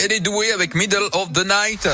elle est douée avec Middle of the Night.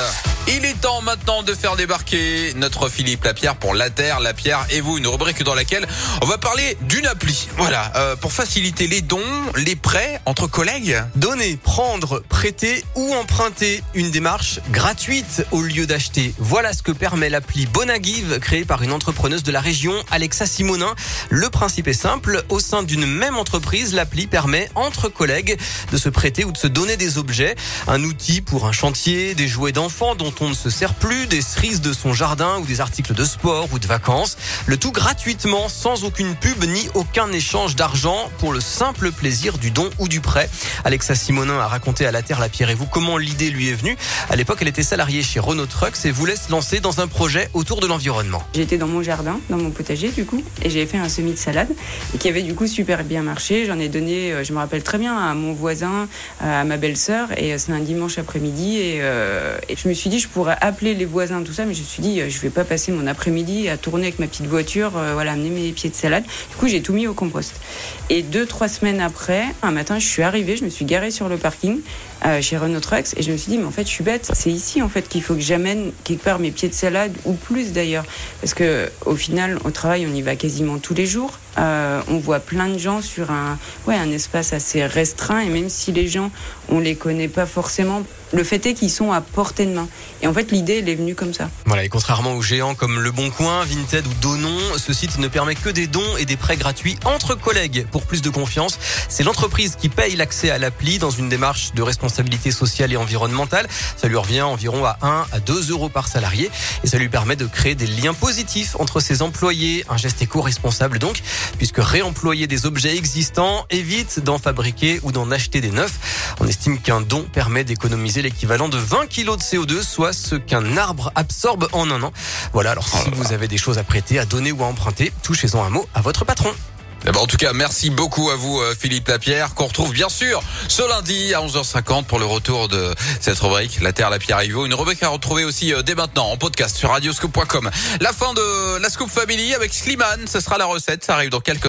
Il est temps maintenant de faire débarquer notre Philippe Lapierre pour La Terre, La Pierre et vous, une rubrique dans laquelle on va parler d'une appli. Voilà, euh, pour faciliter les dons, les prêts entre collègues. Donner, prendre, prêter ou emprunter une démarche gratuite au lieu d'acheter. Voilà ce que permet l'appli Bonagive créée par une entrepreneuse de la région, Alexa Simonin. Le principe est simple, au sein d'une même entreprise, l'appli permet entre collègues de se prêter ou de se donner des objets, un outil pour un chantier, des jouets d'enfants dont on ne se sert plus, des cerises de son jardin ou des articles de sport ou de vacances. Le tout gratuitement, sans aucune pub ni aucun échange d'argent pour le simple plaisir du don ou du prêt. Alexa Simonin a raconté à la Terre, la Pierre et vous comment l'idée lui est venue. À l'époque, elle était salariée chez Renault Trucks et voulait se lancer dans un projet autour de l'environnement. J'étais dans mon jardin, dans mon potager du coup, et j'avais fait un semis de salade qui avait du coup super bien marché. J'en ai donné, euh, je me rappelle très bien, à mon voisin, à ma belle-sœur et euh, c'est un dimanche après-midi et, euh, et je me suis dit je pourrais appeler les voisins tout ça, mais je me suis dit je vais pas passer mon après-midi à tourner avec ma petite voiture, voilà, amener mes pieds de salade. Du coup j'ai tout mis au compost. Et deux trois semaines après, un matin je suis arrivée, je me suis garée sur le parking euh, chez Renault Trucks et je me suis dit mais en fait je suis bête c'est ici en fait qu'il faut que j'amène quelque part mes pieds de salade ou plus d'ailleurs parce que au final au travail on y va quasiment tous les jours euh, on voit plein de gens sur un ouais un espace assez restreint et même si les gens on les connaît pas forcément le fait est qu'ils sont à portée de main et en fait l'idée elle est venue comme ça Voilà, et contrairement aux géants comme Le Bon Coin, Vinted ou Donon, ce site ne permet que des dons et des prêts gratuits entre collègues. Pour plus de confiance, c'est l'entreprise qui paye l'accès à l'appli dans une démarche de responsabilité sociale et environnementale. Ça lui revient environ à 1 à 2 euros par salarié et ça lui permet de créer des liens positifs entre ses employés. Un geste éco-responsable donc, puisque réemployer des objets existants évite d'en fabriquer ou d'en acheter des neufs. On estime qu'un don permet d'économiser l'équivalent de 20 kilos de CO2, soit ce qu'un arbre absorbe en un an. Voilà, alors si vous avez des choses à prêter, à donner ou à emprunter, touchez-en un mot à votre patron. Eh ben, en tout cas, merci beaucoup à vous, euh, Philippe Lapierre, qu'on retrouve bien sûr ce lundi à 11h50 pour le retour de cette rubrique, La Terre, la Pierre Ivo. Une rubrique à retrouver aussi euh, dès maintenant en podcast sur radioscope.com. La fin de la Scoop Family avec Slimane, ce sera la recette, ça arrive dans quelques